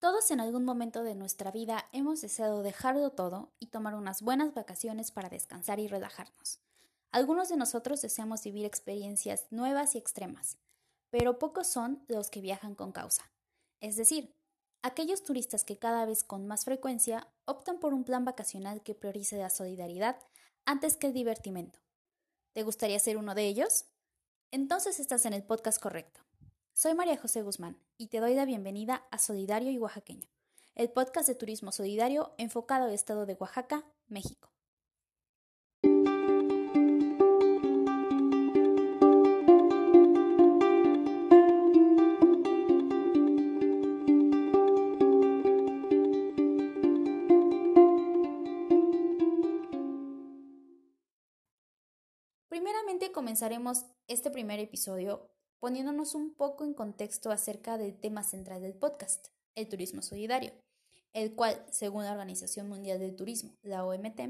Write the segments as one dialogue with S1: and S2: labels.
S1: Todos en algún momento de nuestra vida hemos deseado dejarlo todo y tomar unas buenas vacaciones para descansar y relajarnos. Algunos de nosotros deseamos vivir experiencias nuevas y extremas, pero pocos son los que viajan con causa. Es decir, aquellos turistas que cada vez con más frecuencia optan por un plan vacacional que priorice la solidaridad antes que el divertimento. ¿Te gustaría ser uno de ellos? Entonces estás en el podcast correcto. Soy María José Guzmán y te doy la bienvenida a Solidario y Oaxaqueño, el podcast de turismo solidario enfocado al estado de Oaxaca, México. Primeramente comenzaremos este primer episodio poniéndonos un poco en contexto acerca del tema central del podcast, el turismo solidario, el cual, según la Organización Mundial del Turismo, la OMT,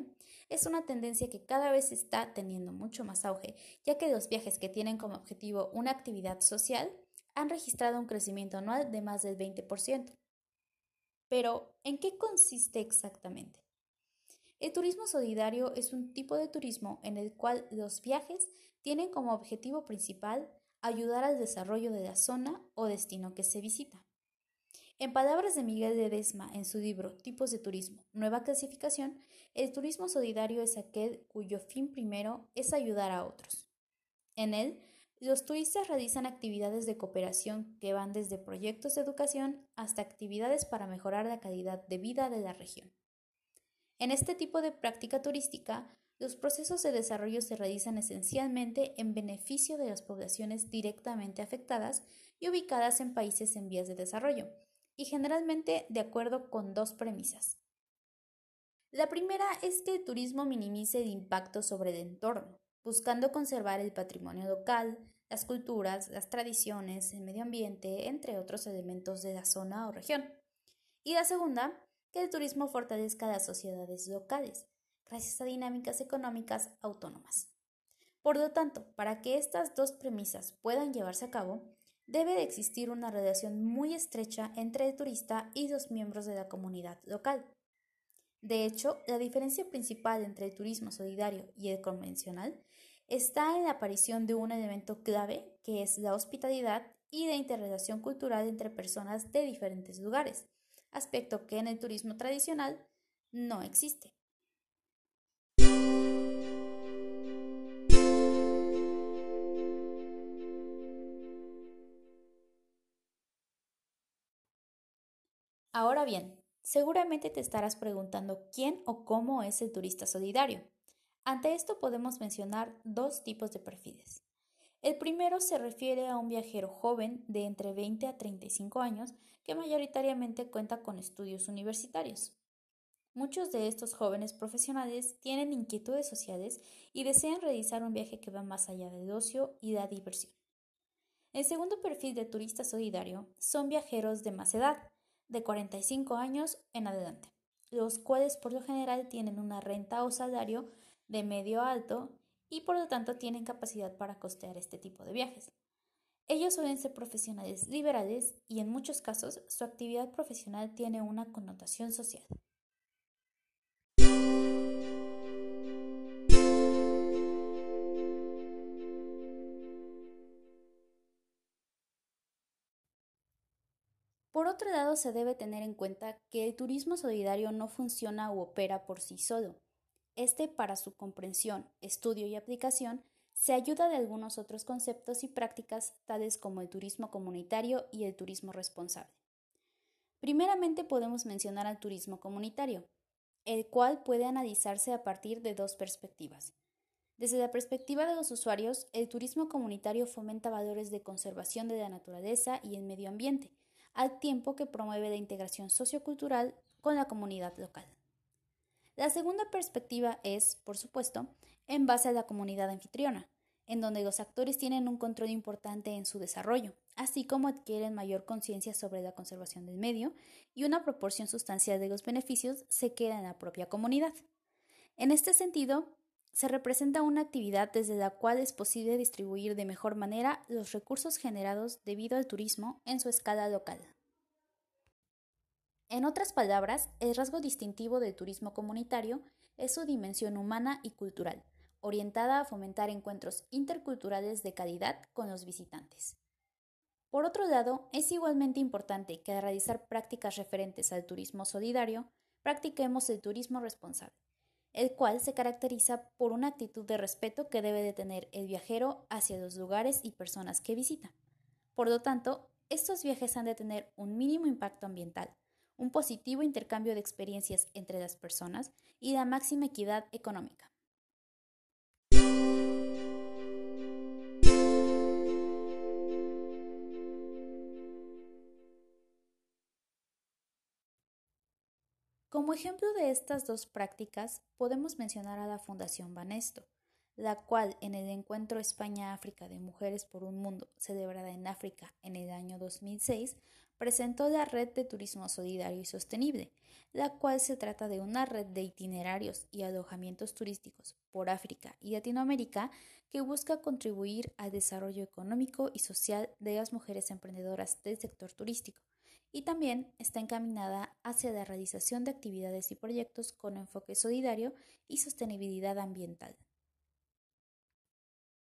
S1: es una tendencia que cada vez está teniendo mucho más auge, ya que los viajes que tienen como objetivo una actividad social han registrado un crecimiento anual de más del 20%. Pero, ¿en qué consiste exactamente? El turismo solidario es un tipo de turismo en el cual los viajes tienen como objetivo principal ayudar al desarrollo de la zona o destino que se visita. En palabras de Miguel Ledesma en su libro Tipos de Turismo, Nueva Clasificación, el turismo solidario es aquel cuyo fin primero es ayudar a otros. En él, los turistas realizan actividades de cooperación que van desde proyectos de educación hasta actividades para mejorar la calidad de vida de la región. En este tipo de práctica turística, los procesos de desarrollo se realizan esencialmente en beneficio de las poblaciones directamente afectadas y ubicadas en países en vías de desarrollo, y generalmente de acuerdo con dos premisas. La primera es que el turismo minimice el impacto sobre el entorno, buscando conservar el patrimonio local, las culturas, las tradiciones, el medio ambiente, entre otros elementos de la zona o región. Y la segunda, que el turismo fortalezca las sociedades locales, gracias a dinámicas económicas autónomas. Por lo tanto, para que estas dos premisas puedan llevarse a cabo, debe de existir una relación muy estrecha entre el turista y los miembros de la comunidad local. De hecho, la diferencia principal entre el turismo solidario y el convencional está en la aparición de un elemento clave que es la hospitalidad y la interrelación cultural entre personas de diferentes lugares, aspecto que en el turismo tradicional no existe. Ahora bien, seguramente te estarás preguntando quién o cómo es el turista solidario. Ante esto podemos mencionar dos tipos de perfiles. El primero se refiere a un viajero joven de entre 20 a 35 años que mayoritariamente cuenta con estudios universitarios. Muchos de estos jóvenes profesionales tienen inquietudes sociales y desean realizar un viaje que va más allá del ocio y la diversión. El segundo perfil de turista solidario son viajeros de más edad, de 45 años en adelante, los cuales por lo general tienen una renta o salario de medio alto y por lo tanto tienen capacidad para costear este tipo de viajes. Ellos suelen ser profesionales liberales y en muchos casos su actividad profesional tiene una connotación social. Por otro lado, se debe tener en cuenta que el turismo solidario no funciona u opera por sí solo. Este, para su comprensión, estudio y aplicación, se ayuda de algunos otros conceptos y prácticas tales como el turismo comunitario y el turismo responsable. Primeramente podemos mencionar al turismo comunitario, el cual puede analizarse a partir de dos perspectivas. Desde la perspectiva de los usuarios, el turismo comunitario fomenta valores de conservación de la naturaleza y el medio ambiente, al tiempo que promueve la integración sociocultural con la comunidad local. La segunda perspectiva es, por supuesto, en base a la comunidad anfitriona, en donde los actores tienen un control importante en su desarrollo, así como adquieren mayor conciencia sobre la conservación del medio y una proporción sustancial de los beneficios se queda en la propia comunidad. En este sentido, se representa una actividad desde la cual es posible distribuir de mejor manera los recursos generados debido al turismo en su escala local. En otras palabras, el rasgo distintivo del turismo comunitario es su dimensión humana y cultural, orientada a fomentar encuentros interculturales de calidad con los visitantes. Por otro lado, es igualmente importante que al realizar prácticas referentes al turismo solidario, practiquemos el turismo responsable, el cual se caracteriza por una actitud de respeto que debe de tener el viajero hacia los lugares y personas que visita. Por lo tanto, estos viajes han de tener un mínimo impacto ambiental, un positivo intercambio de experiencias entre las personas y la máxima equidad económica. Como ejemplo de estas dos prácticas, podemos mencionar a la Fundación Banesto, la cual en el encuentro España-África de Mujeres por un Mundo, celebrada en África en el año 2006, presentó la Red de Turismo Solidario y Sostenible, la cual se trata de una red de itinerarios y alojamientos turísticos por África y Latinoamérica que busca contribuir al desarrollo económico y social de las mujeres emprendedoras del sector turístico y también está encaminada hacia la realización de actividades y proyectos con enfoque solidario y sostenibilidad ambiental.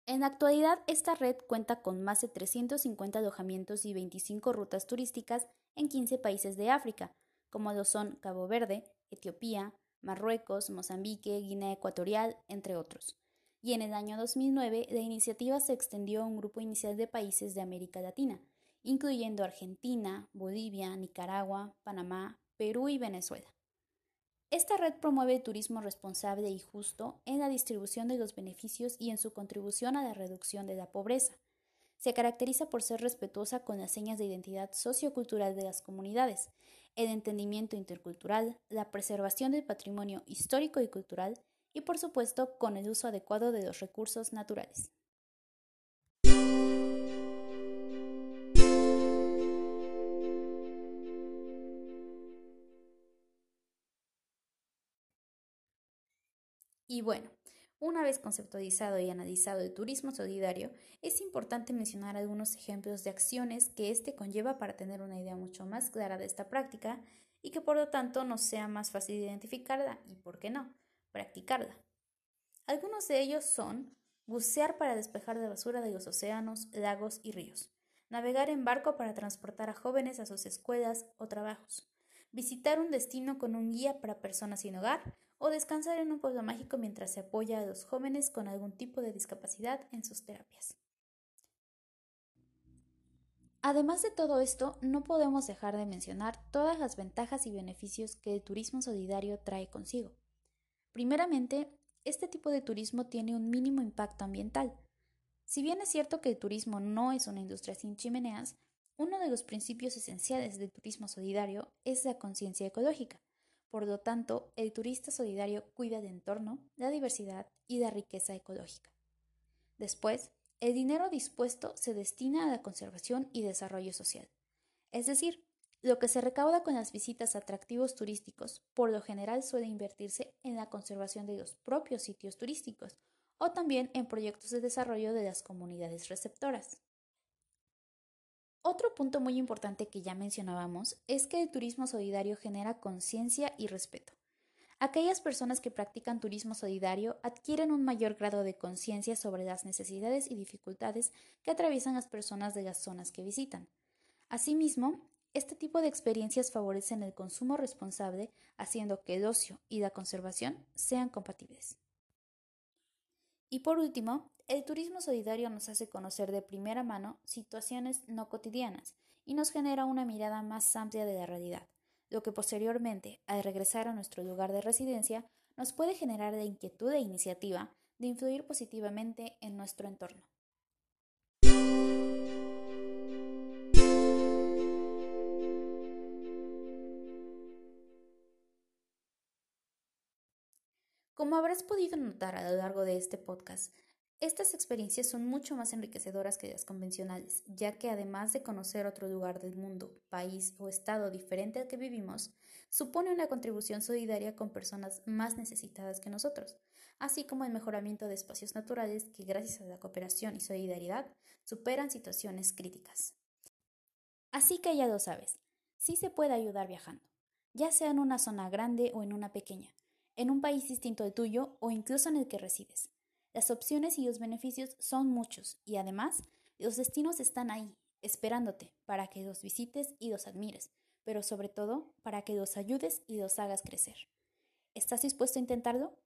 S1: En la actualidad, esta red cuenta con más de 350 alojamientos y 25 rutas turísticas en 15 países de África, como lo son Cabo Verde, Etiopía, Marruecos, Mozambique, Guinea Ecuatorial, entre otros. Y en el año 2009, la iniciativa se extendió a un grupo inicial de países de América Latina, incluyendo Argentina, Bolivia, Nicaragua, Panamá, Perú y Venezuela. Esta red promueve turismo responsable y justo en la distribución de los beneficios y en su contribución a la reducción de la pobreza. Se caracteriza por ser respetuosa con las señas de identidad sociocultural de las comunidades, el entendimiento intercultural, la preservación del patrimonio histórico y cultural y, por supuesto, con el uso adecuado de los recursos naturales. Y bueno, una vez conceptualizado y analizado el turismo solidario, es importante mencionar algunos ejemplos de acciones que éste conlleva para tener una idea mucho más clara de esta práctica y que por lo tanto nos sea más fácil identificarla y, por qué no, practicarla. Algunos de ellos son bucear para despejar de basura de los océanos, lagos y ríos, navegar en barco para transportar a jóvenes a sus escuelas o trabajos, visitar un destino con un guía para personas sin hogar o descansar en un pueblo mágico mientras se apoya a los jóvenes con algún tipo de discapacidad en sus terapias. Además de todo esto, no podemos dejar de mencionar todas las ventajas y beneficios que el turismo solidario trae consigo. Primeramente, este tipo de turismo tiene un mínimo impacto ambiental. Si bien es cierto que el turismo no es una industria sin chimeneas, uno de los principios esenciales del turismo solidario es la conciencia ecológica, por lo tanto, el turista solidario cuida del entorno, la diversidad y la riqueza ecológica. Después, el dinero dispuesto se destina a la conservación y desarrollo social. Es decir, lo que se recauda con las visitas a atractivos turísticos por lo general suele invertirse en la conservación de los propios sitios turísticos o también en proyectos de desarrollo de las comunidades receptoras. Otro punto muy importante que ya mencionábamos es que el turismo solidario genera conciencia y respeto. Aquellas personas que practican turismo solidario adquieren un mayor grado de conciencia sobre las necesidades y dificultades que atraviesan las personas de las zonas que visitan. Asimismo, este tipo de experiencias favorecen el consumo responsable, haciendo que el ocio y la conservación sean compatibles. Y por último, el turismo solidario nos hace conocer de primera mano situaciones no cotidianas y nos genera una mirada más amplia de la realidad, lo que posteriormente, al regresar a nuestro lugar de residencia, nos puede generar la inquietud e iniciativa de influir positivamente en nuestro entorno. Como habrás podido notar a lo largo de este podcast, estas experiencias son mucho más enriquecedoras que las convencionales, ya que además de conocer otro lugar del mundo, país o estado diferente al que vivimos, supone una contribución solidaria con personas más necesitadas que nosotros, así como el mejoramiento de espacios naturales que gracias a la cooperación y solidaridad superan situaciones críticas. Así que ya lo sabes, sí se puede ayudar viajando. ya sea en una zona grande o en una pequeña, en un país distinto al tuyo o incluso en el que resides. Las opciones y los beneficios son muchos y además los destinos están ahí, esperándote para que los visites y los admires, pero sobre todo para que los ayudes y los hagas crecer. ¿Estás dispuesto a intentarlo?